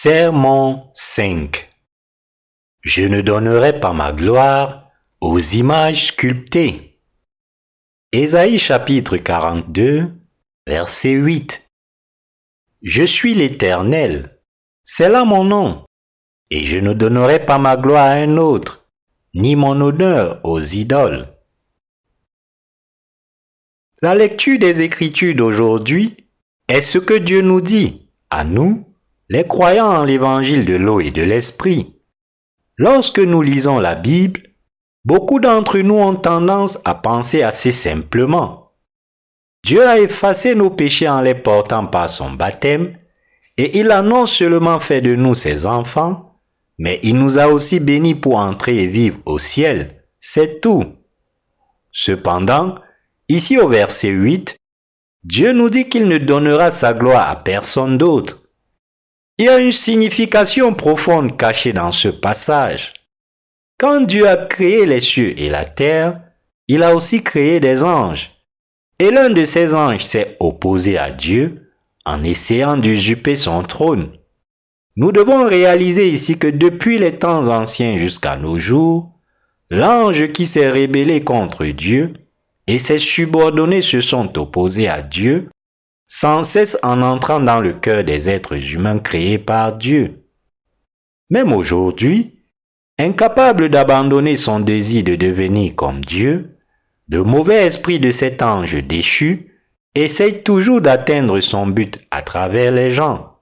Sermon 5 Je ne donnerai pas ma gloire aux images sculptées. Ésaïe chapitre 42, verset 8 Je suis l'Éternel, c'est là mon nom, et je ne donnerai pas ma gloire à un autre, ni mon honneur aux idoles. La lecture des Écritures d'aujourd'hui est ce que Dieu nous dit, à nous, les croyants en l'évangile de l'eau et de l'esprit. Lorsque nous lisons la Bible, beaucoup d'entre nous ont tendance à penser assez simplement. Dieu a effacé nos péchés en les portant par son baptême, et il a non seulement fait de nous ses enfants, mais il nous a aussi bénis pour entrer et vivre au ciel. C'est tout. Cependant, ici au verset 8, Dieu nous dit qu'il ne donnera sa gloire à personne d'autre. Il y a une signification profonde cachée dans ce passage. Quand Dieu a créé les cieux et la terre, il a aussi créé des anges. Et l'un de ces anges s'est opposé à Dieu en essayant d'usurper son trône. Nous devons réaliser ici que depuis les temps anciens jusqu'à nos jours, l'ange qui s'est rébellé contre Dieu et ses subordonnés se sont opposés à Dieu sans cesse en entrant dans le cœur des êtres humains créés par Dieu. Même aujourd'hui, incapable d'abandonner son désir de devenir comme Dieu, le mauvais esprit de cet ange déchu essaye toujours d'atteindre son but à travers les gens.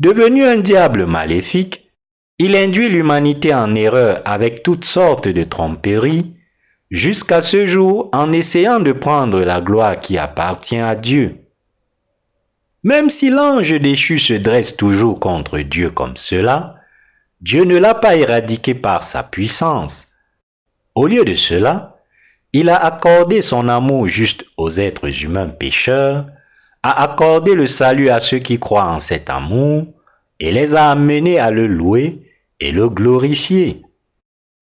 Devenu un diable maléfique, il induit l'humanité en erreur avec toutes sortes de tromperies, jusqu'à ce jour en essayant de prendre la gloire qui appartient à Dieu. Même si l'ange déchu se dresse toujours contre Dieu comme cela, Dieu ne l'a pas éradiqué par sa puissance. Au lieu de cela, il a accordé son amour juste aux êtres humains pécheurs, a accordé le salut à ceux qui croient en cet amour, et les a amenés à le louer et le glorifier.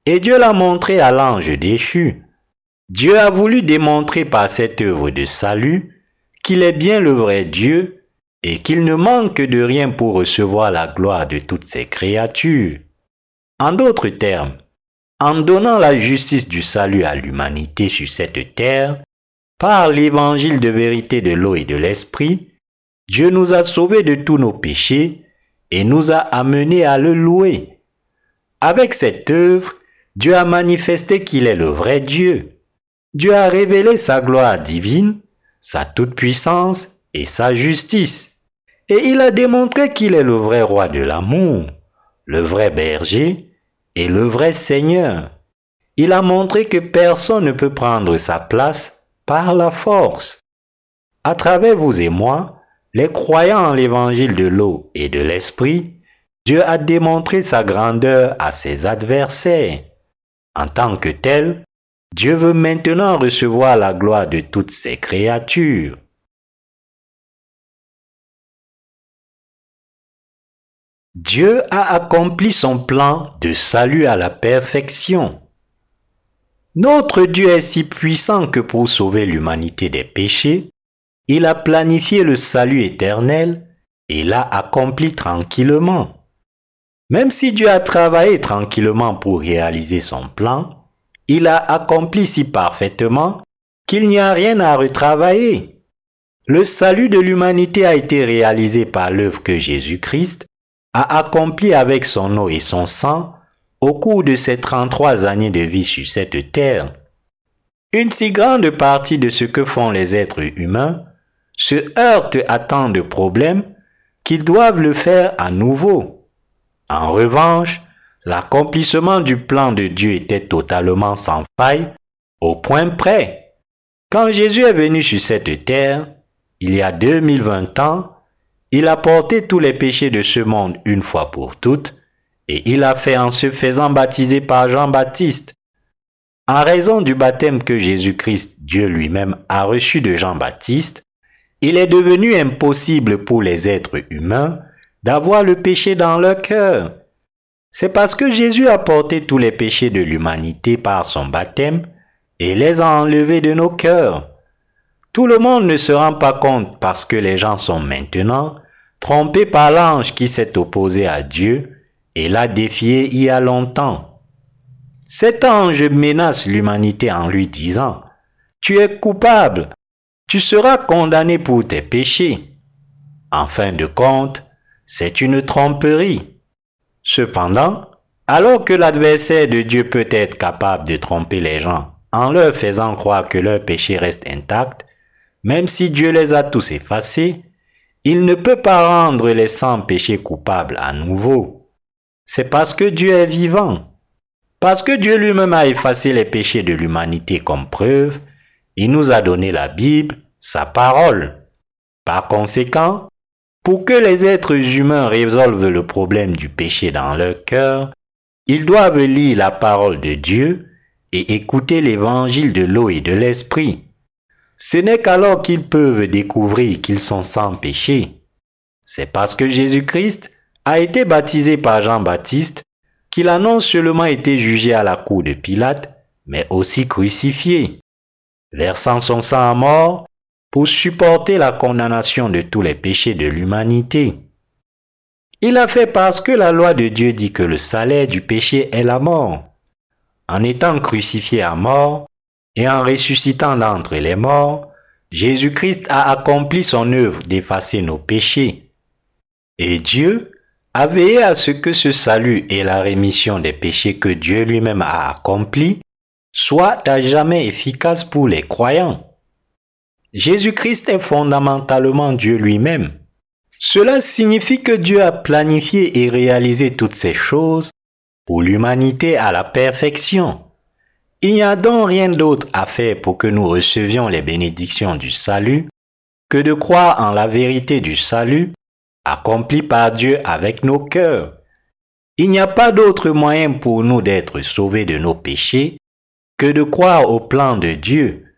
Et Dieu l'a montré à l'ange déchu. Dieu a voulu démontrer par cette œuvre de salut qu'il est bien le vrai Dieu et qu'il ne manque de rien pour recevoir la gloire de toutes ses créatures. En d'autres termes, en donnant la justice du salut à l'humanité sur cette terre, par l'évangile de vérité de l'eau et de l'esprit, Dieu nous a sauvés de tous nos péchés et nous a amenés à le louer. Avec cette œuvre, Dieu a manifesté qu'il est le vrai Dieu. Dieu a révélé sa gloire divine, sa toute-puissance et sa justice. Et il a démontré qu'il est le vrai roi de l'amour, le vrai berger et le vrai Seigneur. Il a montré que personne ne peut prendre sa place par la force. À travers vous et moi, les croyants en l'évangile de l'eau et de l'esprit, Dieu a démontré sa grandeur à ses adversaires. En tant que tel, Dieu veut maintenant recevoir la gloire de toutes ses créatures. Dieu a accompli son plan de salut à la perfection. Notre Dieu est si puissant que pour sauver l'humanité des péchés, il a planifié le salut éternel et l'a accompli tranquillement. Même si Dieu a travaillé tranquillement pour réaliser son plan, il a accompli si parfaitement qu'il n'y a rien à retravailler. Le salut de l'humanité a été réalisé par l'œuvre que Jésus-Christ a accompli avec son eau et son sang au cours de ses 33 années de vie sur cette terre. Une si grande partie de ce que font les êtres humains se heurte à tant de problèmes qu'ils doivent le faire à nouveau. En revanche, l'accomplissement du plan de Dieu était totalement sans faille, au point près. Quand Jésus est venu sur cette terre, il y a 2020 ans, il a porté tous les péchés de ce monde une fois pour toutes, et il a fait en se faisant baptiser par Jean-Baptiste. En raison du baptême que Jésus-Christ, Dieu lui-même, a reçu de Jean-Baptiste, il est devenu impossible pour les êtres humains d'avoir le péché dans leur cœur. C'est parce que Jésus a porté tous les péchés de l'humanité par son baptême et les a enlevés de nos cœurs. Tout le monde ne se rend pas compte parce que les gens sont maintenant trompé par l'ange qui s'est opposé à Dieu et l'a défié il y a longtemps. Cet ange menace l'humanité en lui disant, Tu es coupable, tu seras condamné pour tes péchés. En fin de compte, c'est une tromperie. Cependant, alors que l'adversaire de Dieu peut être capable de tromper les gens en leur faisant croire que leur péché reste intact, même si Dieu les a tous effacés, il ne peut pas rendre les sans péchés coupables à nouveau. C'est parce que Dieu est vivant. Parce que Dieu lui-même a effacé les péchés de l'humanité comme preuve, il nous a donné la Bible, sa parole. Par conséquent, pour que les êtres humains résolvent le problème du péché dans leur cœur, ils doivent lire la parole de Dieu et écouter l'évangile de l'eau et de l'esprit. Ce n'est qu'alors qu'ils peuvent découvrir qu'ils sont sans péché. C'est parce que Jésus-Christ a été baptisé par Jean-Baptiste qu'il a non seulement été jugé à la cour de Pilate, mais aussi crucifié, versant son sang à mort pour supporter la condamnation de tous les péchés de l'humanité. Il a fait parce que la loi de Dieu dit que le salaire du péché est la mort. En étant crucifié à mort et en ressuscitant d'entre les morts, Jésus-Christ a accompli son œuvre d'effacer nos péchés. Et Dieu a veillé à ce que ce salut et la rémission des péchés que Dieu lui-même a accomplis soient à jamais efficaces pour les croyants. Jésus-Christ est fondamentalement Dieu lui-même. Cela signifie que Dieu a planifié et réalisé toutes ces choses pour l'humanité à la perfection. Il n'y a donc rien d'autre à faire pour que nous recevions les bénédictions du salut que de croire en la vérité du salut accompli par Dieu avec nos cœurs. Il n'y a pas d'autre moyen pour nous d'être sauvés de nos péchés que de croire au plan de Dieu.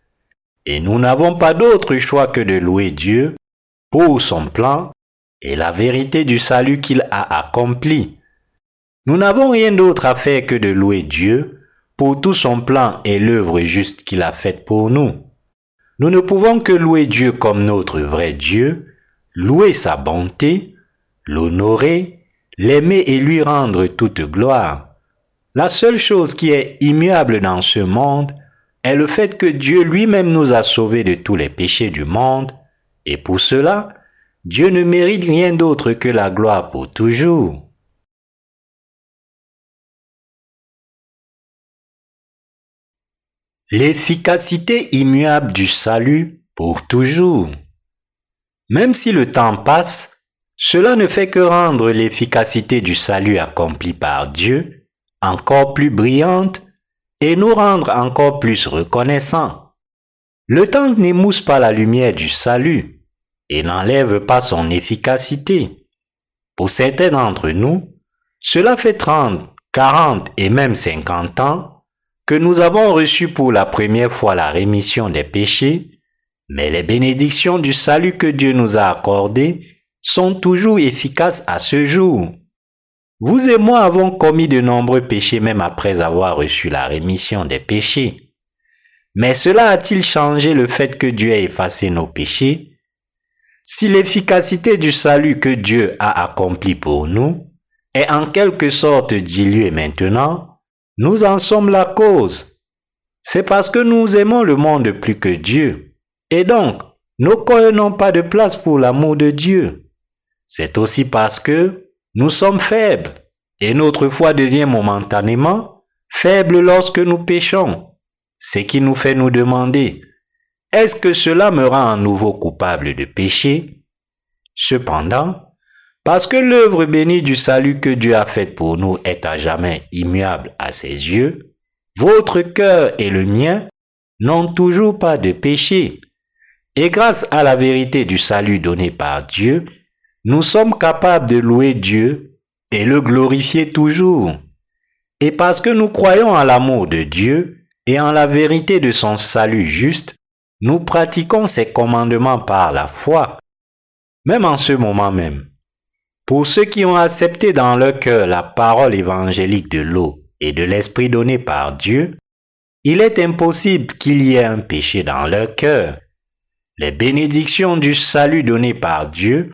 Et nous n'avons pas d'autre choix que de louer Dieu pour son plan et la vérité du salut qu'il a accompli. Nous n'avons rien d'autre à faire que de louer Dieu pour tout son plan et l'œuvre juste qu'il a faite pour nous. Nous ne pouvons que louer Dieu comme notre vrai Dieu, louer sa bonté, l'honorer, l'aimer et lui rendre toute gloire. La seule chose qui est immuable dans ce monde est le fait que Dieu lui-même nous a sauvés de tous les péchés du monde, et pour cela, Dieu ne mérite rien d'autre que la gloire pour toujours. L'efficacité immuable du salut pour toujours. Même si le temps passe, cela ne fait que rendre l'efficacité du salut accompli par Dieu encore plus brillante et nous rendre encore plus reconnaissants. Le temps n'émousse pas la lumière du salut, et n'enlève pas son efficacité. Pour certains d'entre nous, cela fait 30, 40 et même 50 ans que nous avons reçu pour la première fois la rémission des péchés, mais les bénédictions du salut que Dieu nous a accordées sont toujours efficaces à ce jour. Vous et moi avons commis de nombreux péchés même après avoir reçu la rémission des péchés. Mais cela a-t-il changé le fait que Dieu ait effacé nos péchés? Si l'efficacité du salut que Dieu a accompli pour nous est en quelque sorte diluée maintenant, nous en sommes la cause. C'est parce que nous aimons le monde plus que Dieu. Et donc, nos cœurs n'ont pas de place pour l'amour de Dieu. C'est aussi parce que nous sommes faibles et notre foi devient momentanément faible lorsque nous péchons, ce qui nous fait nous demander est-ce que cela me rend à nouveau coupable de péché Cependant, parce que l'œuvre bénie du salut que Dieu a faite pour nous est à jamais immuable à ses yeux, votre cœur et le mien n'ont toujours pas de péché. Et grâce à la vérité du salut donné par Dieu, nous sommes capables de louer Dieu et le glorifier toujours. Et parce que nous croyons en l'amour de Dieu et en la vérité de son salut juste, nous pratiquons ces commandements par la foi, même en ce moment même. Pour ceux qui ont accepté dans leur cœur la parole évangélique de l'eau et de l'esprit donné par Dieu, il est impossible qu'il y ait un péché dans leur cœur. Les bénédictions du salut donné par Dieu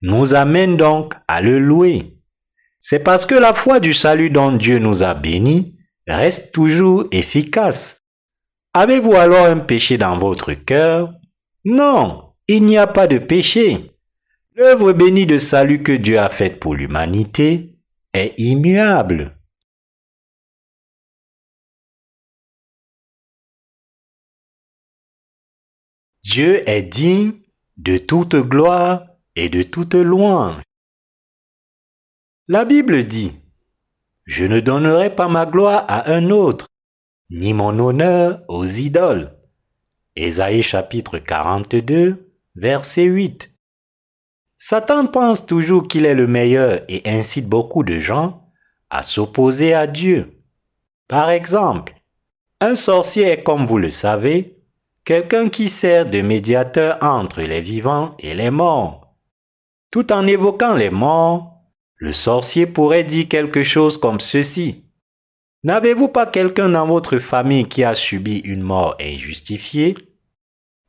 nous amène donc à le louer. C'est parce que la foi du salut dont Dieu nous a bénis reste toujours efficace. Avez-vous alors un péché dans votre cœur? Non, il n'y a pas de péché. L'œuvre bénie de salut que Dieu a faite pour l'humanité est immuable. Dieu est digne de toute gloire et de toute louange. La Bible dit, Je ne donnerai pas ma gloire à un autre, ni mon honneur aux idoles. Ésaïe chapitre 42, verset 8. Satan pense toujours qu'il est le meilleur et incite beaucoup de gens à s'opposer à Dieu. Par exemple, un sorcier est, comme vous le savez, quelqu'un qui sert de médiateur entre les vivants et les morts. Tout en évoquant les morts, le sorcier pourrait dire quelque chose comme ceci. N'avez-vous pas quelqu'un dans votre famille qui a subi une mort injustifiée?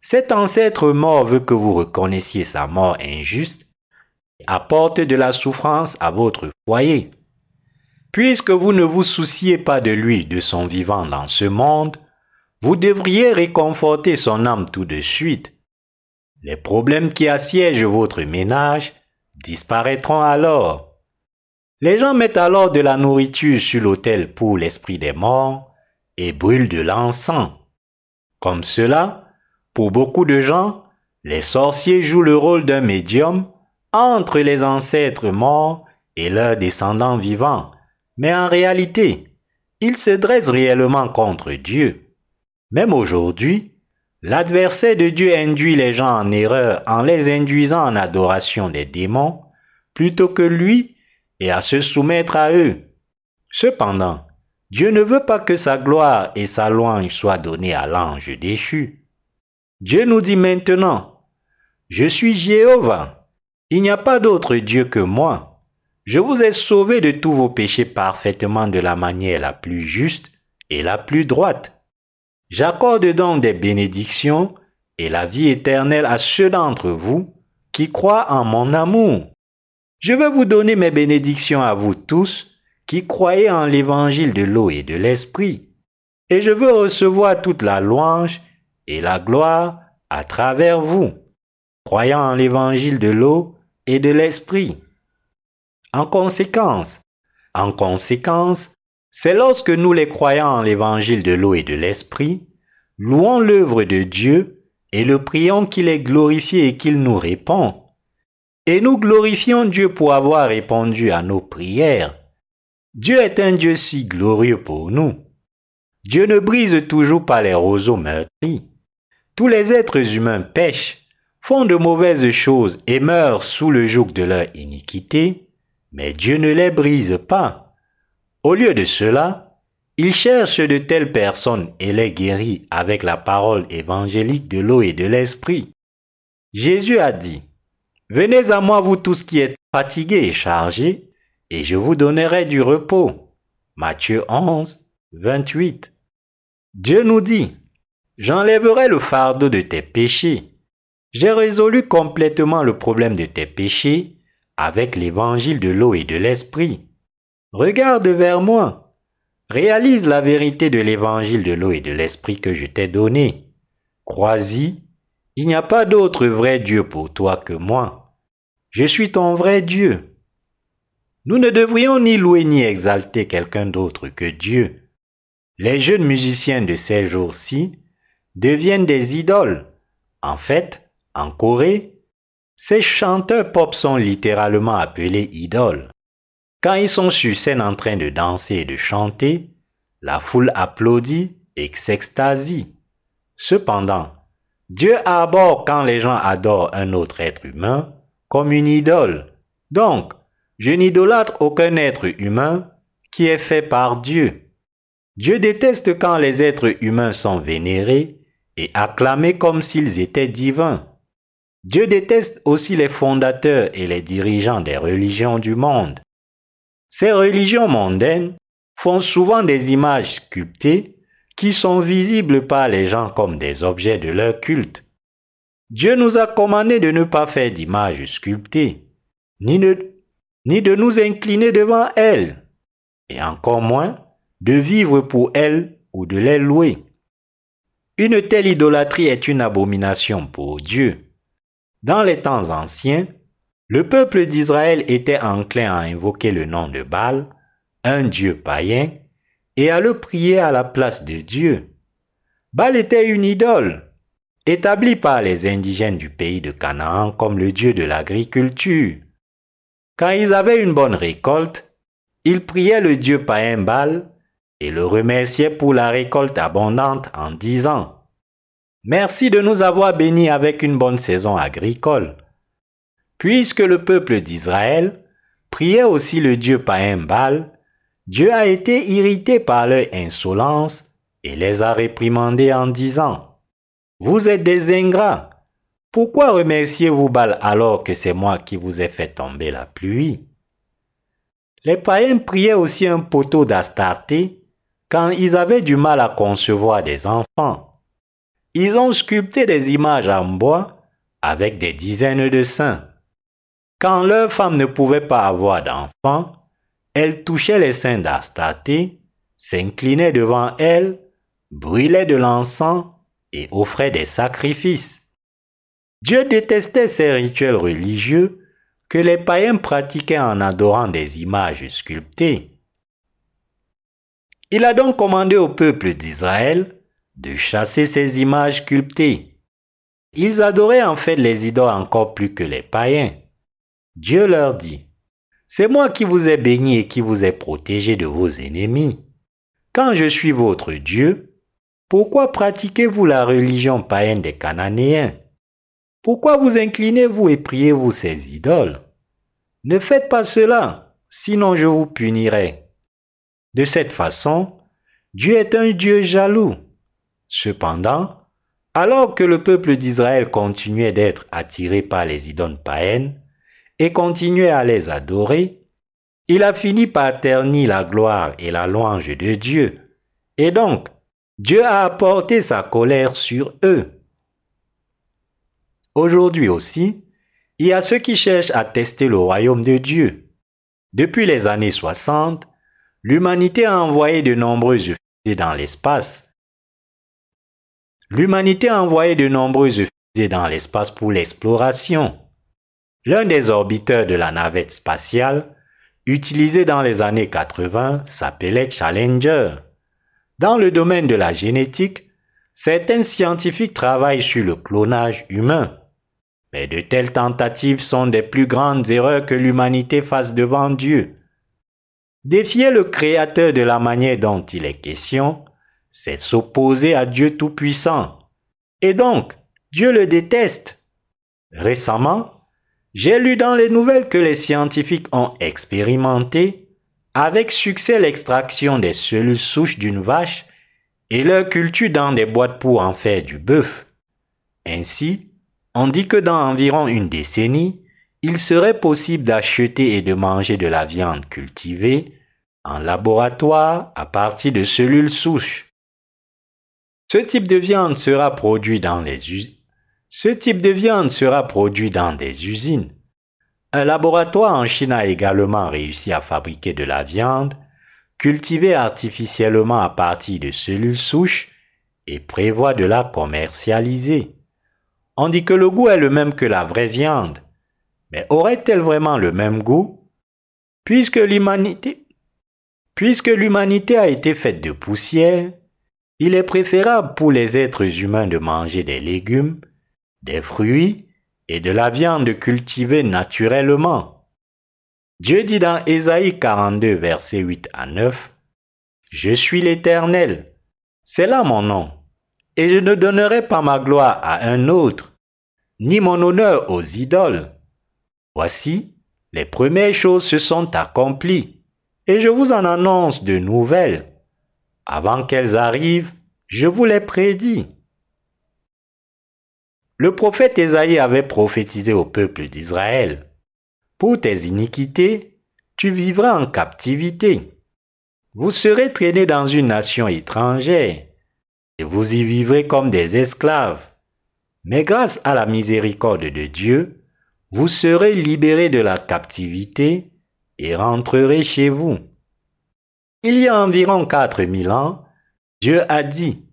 Cet ancêtre mort veut que vous reconnaissiez sa mort injuste et apporte de la souffrance à votre foyer. Puisque vous ne vous souciez pas de lui, de son vivant dans ce monde, vous devriez réconforter son âme tout de suite. Les problèmes qui assiègent votre ménage disparaîtront alors. Les gens mettent alors de la nourriture sur l'autel pour l'esprit des morts et brûlent de l'encens. Comme cela, pour beaucoup de gens, les sorciers jouent le rôle d'un médium entre les ancêtres morts et leurs descendants vivants. Mais en réalité, ils se dressent réellement contre Dieu. Même aujourd'hui, l'adversaire de Dieu induit les gens en erreur en les induisant en adoration des démons, plutôt que lui et à se soumettre à eux. Cependant, Dieu ne veut pas que sa gloire et sa louange soient données à l'ange déchu. Dieu nous dit maintenant, Je suis Jéhovah, il n'y a pas d'autre Dieu que moi. Je vous ai sauvé de tous vos péchés parfaitement de la manière la plus juste et la plus droite. J'accorde donc des bénédictions et la vie éternelle à ceux d'entre vous qui croient en mon amour. Je veux vous donner mes bénédictions à vous tous qui croyez en l'évangile de l'eau et de l'esprit, et je veux recevoir toute la louange et la gloire à travers vous, croyant en l'évangile de l'eau et de l'esprit. En conséquence, en conséquence, c'est lorsque nous les croyants en l'évangile de l'eau et de l'esprit, louons l'œuvre de Dieu et le prions qu'il est glorifié et qu'il nous répond et nous glorifions Dieu pour avoir répondu à nos prières. Dieu est un Dieu si glorieux pour nous. Dieu ne brise toujours pas les roseaux meurtris. Tous les êtres humains pêchent, font de mauvaises choses et meurent sous le joug de leur iniquité, mais Dieu ne les brise pas. Au lieu de cela, il cherche de telles personnes et les guérit avec la parole évangélique de l'eau et de l'esprit. Jésus a dit, Venez à moi, vous tous qui êtes fatigués et chargés, et je vous donnerai du repos. Matthieu 11, 28. Dieu nous dit, J'enlèverai le fardeau de tes péchés. J'ai résolu complètement le problème de tes péchés avec l'évangile de l'eau et de l'esprit. Regarde vers moi. Réalise la vérité de l'évangile de l'eau et de l'esprit que je t'ai donné. Crois-y, il n'y a pas d'autre vrai Dieu pour toi que moi. Je suis ton vrai Dieu. Nous ne devrions ni louer ni exalter quelqu'un d'autre que Dieu. Les jeunes musiciens de ces jours-ci deviennent des idoles. En fait, en Corée, ces chanteurs pop sont littéralement appelés idoles. Quand ils sont sur scène en train de danser et de chanter, la foule applaudit et s'extasie. Cependant, Dieu aborde quand les gens adorent un autre être humain comme une idole. Donc, je n'idolâtre aucun être humain qui est fait par Dieu. Dieu déteste quand les êtres humains sont vénérés et acclamés comme s'ils étaient divins. Dieu déteste aussi les fondateurs et les dirigeants des religions du monde. Ces religions mondaines font souvent des images sculptées qui sont visibles par les gens comme des objets de leur culte. Dieu nous a commandé de ne pas faire d'images sculptées. ni de, ni de nous incliner devant elles, et encore moins de vivre pour elles ou de les louer. Une telle idolâtrie est une abomination pour Dieu. Dans les temps anciens, le peuple d'Israël était enclin à invoquer le nom de Baal, un dieu païen, et à le prier à la place de Dieu. Baal était une idole, établie par les indigènes du pays de Canaan comme le dieu de l'agriculture. Quand ils avaient une bonne récolte, ils priaient le dieu païen Baal et le remerciaient pour la récolte abondante en disant Merci de nous avoir bénis avec une bonne saison agricole. Puisque le peuple d'Israël priait aussi le dieu païen Baal, Dieu a été irrité par leur insolence et les a réprimandés en disant, Vous êtes des ingrats. Pourquoi remerciez-vous Baal alors que c'est moi qui vous ai fait tomber la pluie Les païens priaient aussi un poteau d'Astarté quand ils avaient du mal à concevoir des enfants. Ils ont sculpté des images en bois avec des dizaines de seins. Quand leur femme ne pouvait pas avoir d'enfants, elle touchait les seins d'Astarté, s'inclinait devant elle, brûlait de l'encens et offrait des sacrifices. Dieu détestait ces rituels religieux que les païens pratiquaient en adorant des images sculptées. Il a donc commandé au peuple d'Israël de chasser ces images sculptées. Ils adoraient en fait les idoles encore plus que les païens. Dieu leur dit, c'est moi qui vous ai béni et qui vous ai protégé de vos ennemis. Quand je suis votre Dieu, pourquoi pratiquez-vous la religion païenne des Cananéens? Pourquoi vous inclinez-vous et priez-vous ces idoles? Ne faites pas cela, sinon je vous punirai. De cette façon, Dieu est un Dieu jaloux. Cependant, alors que le peuple d'Israël continuait d'être attiré par les idoles païennes, et continuait à les adorer, il a fini par ternir la gloire et la louange de Dieu. Et donc, Dieu a apporté sa colère sur eux. Aujourd'hui aussi, il y a ceux qui cherchent à tester le royaume de Dieu. Depuis les années 60, l'humanité a envoyé de nombreuses fusées dans l'espace. L'humanité a envoyé de nombreuses fusées dans l'espace pour l'exploration. L'un des orbiteurs de la navette spatiale, utilisé dans les années 80, s'appelait Challenger. Dans le domaine de la génétique, certains scientifiques travaillent sur le clonage humain. Mais de telles tentatives sont des plus grandes erreurs que l'humanité fasse devant Dieu. Défier le Créateur de la manière dont il est question, c'est s'opposer à Dieu Tout-Puissant. Et donc, Dieu le déteste. Récemment, j'ai lu dans les nouvelles que les scientifiques ont expérimenté avec succès l'extraction des cellules souches d'une vache et leur culture dans des boîtes pour en faire du bœuf. Ainsi, on dit que dans environ une décennie, il serait possible d'acheter et de manger de la viande cultivée en laboratoire à partir de cellules souches. Ce type de viande sera produit dans des usines. Un laboratoire en Chine a également réussi à fabriquer de la viande cultivée artificiellement à partir de cellules souches et prévoit de la commercialiser. On dit que le goût est le même que la vraie viande. Mais aurait-elle vraiment le même goût? Puisque l'humanité a été faite de poussière, il est préférable pour les êtres humains de manger des légumes des fruits et de la viande cultivée naturellement. Dieu dit dans Ésaïe 42, versets 8 à 9, Je suis l'Éternel, c'est là mon nom, et je ne donnerai pas ma gloire à un autre, ni mon honneur aux idoles. Voici, les premières choses se sont accomplies, et je vous en annonce de nouvelles. Avant qu'elles arrivent, je vous les prédis. Le prophète Ésaïe avait prophétisé au peuple d'Israël. Pour tes iniquités, tu vivras en captivité. Vous serez traînés dans une nation étrangère, et vous y vivrez comme des esclaves. Mais grâce à la miséricorde de Dieu, vous serez libérés de la captivité et rentrerez chez vous. Il y a environ quatre mille ans, Dieu a dit,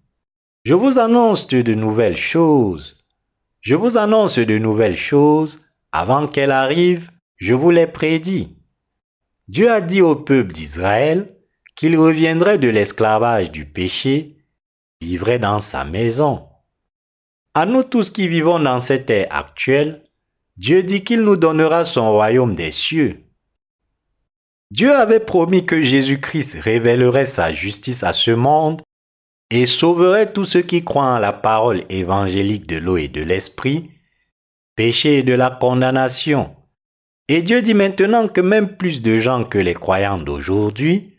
Je vous annonce de nouvelles choses. Je vous annonce de nouvelles choses. Avant qu'elles arrivent, je vous les prédis. Dieu a dit au peuple d'Israël qu'il reviendrait de l'esclavage du péché, vivrait dans sa maison. À nous tous qui vivons dans cette ère actuelle, Dieu dit qu'il nous donnera son royaume des cieux. Dieu avait promis que Jésus-Christ révélerait sa justice à ce monde et sauverait tous ceux qui croient en la parole évangélique de l'eau et de l'esprit, péché de la condamnation. Et Dieu dit maintenant que même plus de gens que les croyants d'aujourd'hui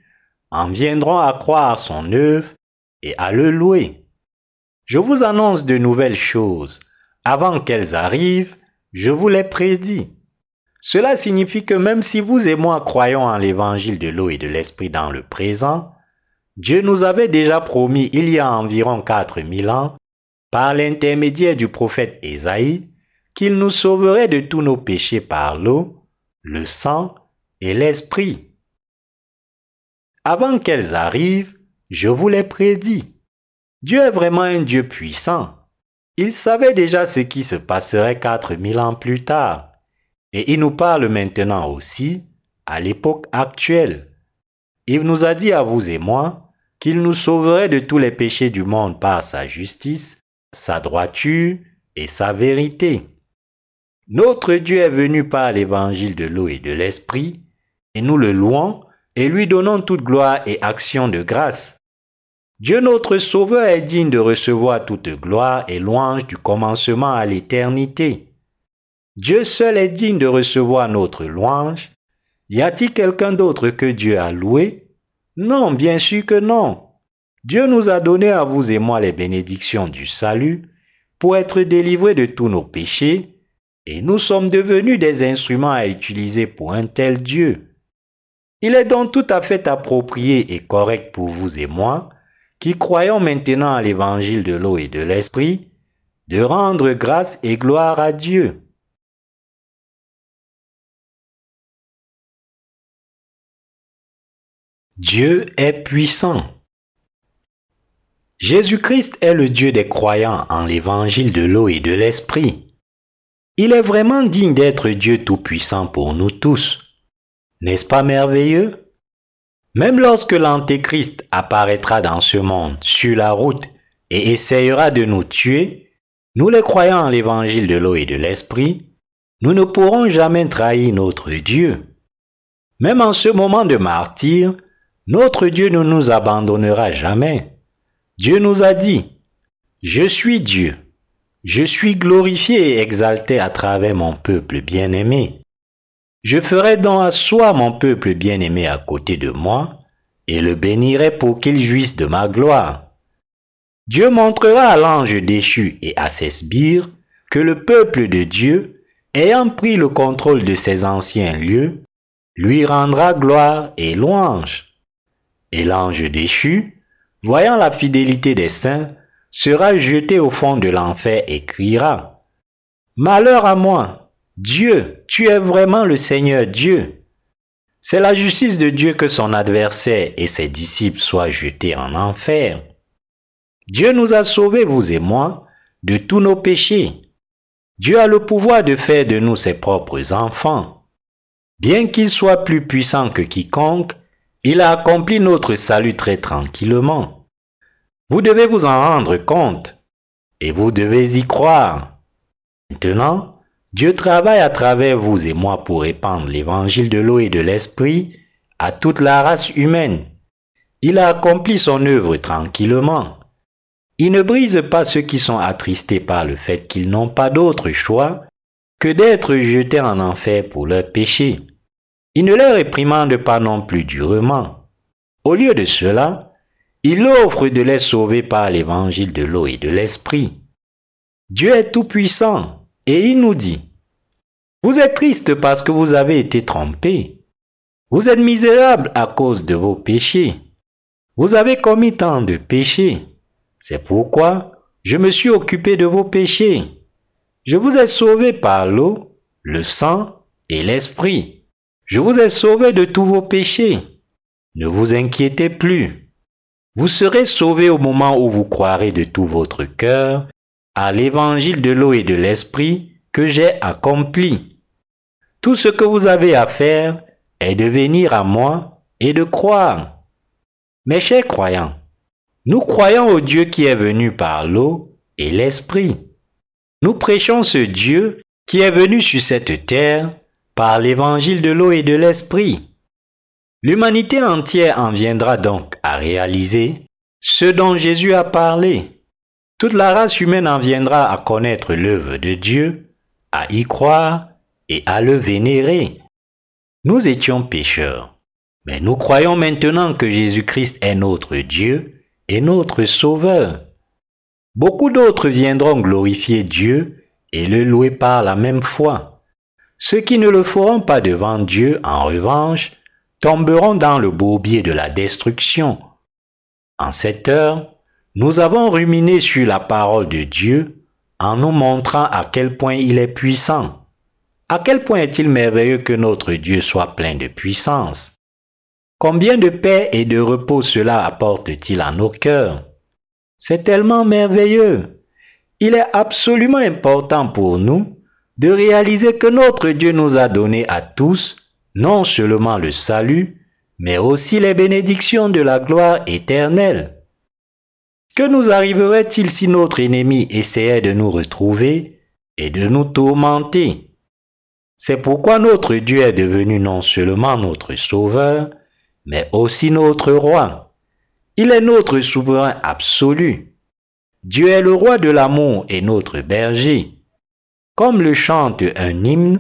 en viendront à croire son œuvre et à le louer. Je vous annonce de nouvelles choses. Avant qu'elles arrivent, je vous les prédis. Cela signifie que même si vous et moi croyons en l'évangile de l'eau et de l'esprit dans le présent, Dieu nous avait déjà promis il y a environ 4000 ans, par l'intermédiaire du prophète Ésaïe, qu'il nous sauverait de tous nos péchés par l'eau, le sang et l'esprit. Avant qu'elles arrivent, je vous l'ai prédit. Dieu est vraiment un Dieu puissant. Il savait déjà ce qui se passerait 4000 ans plus tard. Et il nous parle maintenant aussi à l'époque actuelle. Il nous a dit à vous et moi qu'il nous sauverait de tous les péchés du monde par sa justice, sa droiture et sa vérité. Notre Dieu est venu par l'évangile de l'eau et de l'esprit, et nous le louons et lui donnons toute gloire et action de grâce. Dieu notre Sauveur est digne de recevoir toute gloire et louange du commencement à l'éternité. Dieu seul est digne de recevoir notre louange. Y a-t-il quelqu'un d'autre que Dieu a loué Non, bien sûr que non. Dieu nous a donné à vous et moi les bénédictions du salut pour être délivrés de tous nos péchés, et nous sommes devenus des instruments à utiliser pour un tel Dieu. Il est donc tout à fait approprié et correct pour vous et moi, qui croyons maintenant à l'évangile de l'eau et de l'esprit, de rendre grâce et gloire à Dieu. Dieu est puissant. Jésus-Christ est le Dieu des croyants en l'évangile de l'eau et de l'esprit. Il est vraiment digne d'être Dieu tout-puissant pour nous tous. N'est-ce pas merveilleux? Même lorsque l'Antéchrist apparaîtra dans ce monde sur la route et essayera de nous tuer, nous les croyants en l'évangile de l'eau et de l'esprit, nous ne pourrons jamais trahir notre Dieu. Même en ce moment de martyr, notre Dieu ne nous abandonnera jamais. Dieu nous a dit, Je suis Dieu, je suis glorifié et exalté à travers mon peuple bien-aimé. Je ferai donc asseoir mon peuple bien-aimé à côté de moi, et le bénirai pour qu'il jouisse de ma gloire. Dieu montrera à l'ange déchu et à ses sbires que le peuple de Dieu, ayant pris le contrôle de ses anciens lieux, lui rendra gloire et louange. Et l'ange déchu, voyant la fidélité des saints, sera jeté au fond de l'enfer et criera, Malheur à moi, Dieu, tu es vraiment le Seigneur Dieu. C'est la justice de Dieu que son adversaire et ses disciples soient jetés en enfer. Dieu nous a sauvés, vous et moi, de tous nos péchés. Dieu a le pouvoir de faire de nous ses propres enfants. Bien qu'il soit plus puissant que quiconque, il a accompli notre salut très tranquillement. Vous devez vous en rendre compte et vous devez y croire. Maintenant, Dieu travaille à travers vous et moi pour répandre l'évangile de l'eau et de l'esprit à toute la race humaine. Il a accompli son œuvre tranquillement. Il ne brise pas ceux qui sont attristés par le fait qu'ils n'ont pas d'autre choix que d'être jetés en enfer pour leurs péchés. Il ne les réprimande pas non plus durement. Au lieu de cela, il offre de les sauver par l'évangile de l'eau et de l'esprit. Dieu est tout-puissant et il nous dit, Vous êtes triste parce que vous avez été trompés. Vous êtes misérable à cause de vos péchés. Vous avez commis tant de péchés. C'est pourquoi je me suis occupé de vos péchés. Je vous ai sauvé par l'eau le sang et l'esprit. Je vous ai sauvé de tous vos péchés. Ne vous inquiétez plus. Vous serez sauvés au moment où vous croirez de tout votre cœur à l'évangile de l'eau et de l'esprit que j'ai accompli. Tout ce que vous avez à faire est de venir à moi et de croire. Mes chers croyants, nous croyons au Dieu qui est venu par l'eau et l'esprit. Nous prêchons ce Dieu qui est venu sur cette terre par l'évangile de l'eau et de l'esprit. L'humanité entière en viendra donc à réaliser ce dont Jésus a parlé. Toute la race humaine en viendra à connaître l'œuvre de Dieu, à y croire et à le vénérer. Nous étions pécheurs, mais nous croyons maintenant que Jésus-Christ est notre Dieu et notre Sauveur. Beaucoup d'autres viendront glorifier Dieu et le louer par la même foi. Ceux qui ne le feront pas devant Dieu, en revanche, tomberont dans le bourbier de la destruction. En cette heure, nous avons ruminé sur la parole de Dieu en nous montrant à quel point il est puissant. À quel point est-il merveilleux que notre Dieu soit plein de puissance? Combien de paix et de repos cela apporte-t-il à nos cœurs? C'est tellement merveilleux. Il est absolument important pour nous de réaliser que notre Dieu nous a donné à tous non seulement le salut, mais aussi les bénédictions de la gloire éternelle. Que nous arriverait-il si notre ennemi essayait de nous retrouver et de nous tourmenter? C'est pourquoi notre Dieu est devenu non seulement notre Sauveur, mais aussi notre Roi. Il est notre souverain absolu. Dieu est le roi de l'amour et notre berger. Comme le chante un hymne,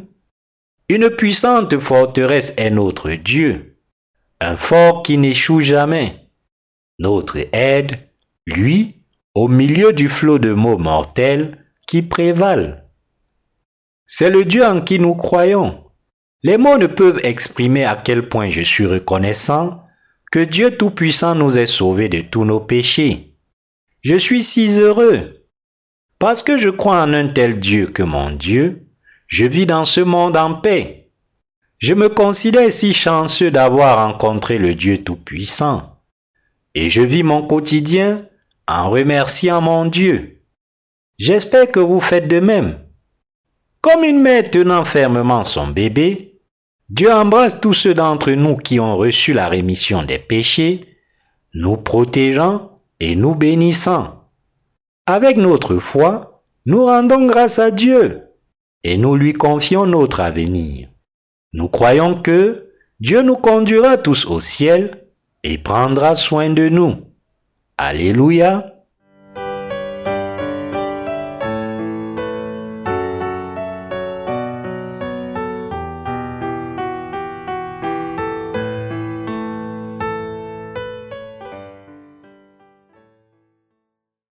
une puissante forteresse est notre Dieu, un fort qui n'échoue jamais. Notre aide lui, au milieu du flot de mots mortels qui prévalent. C'est le Dieu en qui nous croyons. Les mots ne peuvent exprimer à quel point je suis reconnaissant que Dieu Tout-Puissant nous ait sauvés de tous nos péchés. Je suis si heureux. Parce que je crois en un tel Dieu que mon Dieu, je vis dans ce monde en paix. Je me considère si chanceux d'avoir rencontré le Dieu Tout-Puissant. Et je vis mon quotidien en remerciant mon Dieu. J'espère que vous faites de même. Comme une mère tenant fermement son bébé, Dieu embrasse tous ceux d'entre nous qui ont reçu la rémission des péchés, nous protégeant et nous bénissant. Avec notre foi, nous rendons grâce à Dieu et nous lui confions notre avenir. Nous croyons que Dieu nous conduira tous au ciel et prendra soin de nous. Alléluia.